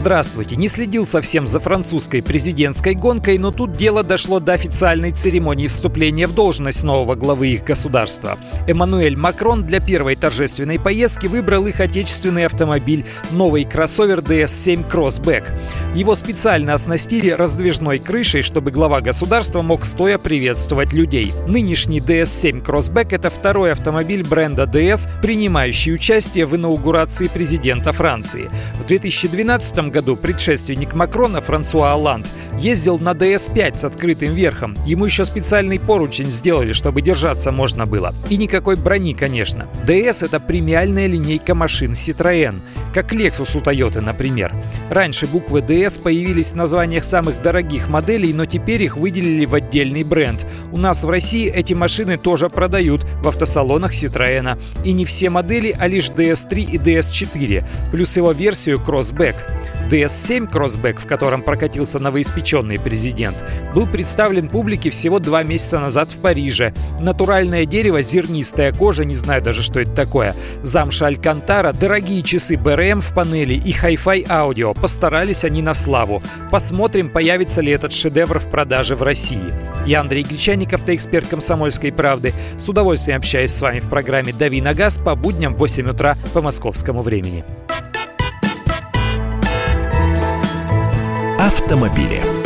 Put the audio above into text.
Здравствуйте. Не следил совсем за французской президентской гонкой, но тут дело дошло до официальной церемонии вступления в должность нового главы их государства. Эммануэль Макрон для первой торжественной поездки выбрал их отечественный автомобиль новый кроссовер DS7 Crossback. Его специально оснастили раздвижной крышей, чтобы глава государства мог стоя приветствовать людей. Нынешний DS7 Crossback – это второй автомобиль бренда DS, принимающий участие в инаугурации президента Франции. В 2012 году предшественник Макрона Франсуа Оланд ездил на DS5 с открытым верхом. Ему еще специальный поручень сделали, чтобы держаться можно было. И никакой брони, конечно. DS — это премиальная линейка машин Citroën, как Lexus у Toyota, например. Раньше буквы DS появились в названиях самых дорогих моделей, но теперь их выделили в отдельный бренд. У нас в России эти машины тоже продают в автосалонах Citroën. И не все модели, а лишь DS3 и DS4, плюс его версию Crossback. DS7 Crossback, в котором прокатился новоиспеченный президент, был представлен публике всего два месяца назад в Париже. Натуральное дерево, зернистая кожа, не знаю даже, что это такое, замша Алькантара, дорогие часы BRM в панели и Hi-Fi аудио. Постарались они на славу. Посмотрим, появится ли этот шедевр в продаже в России. Я Андрей Гречаников, ты «Комсомольской правды». С удовольствием общаюсь с вами в программе «Дави на газ» по будням в 8 утра по московскому времени. Автомобили.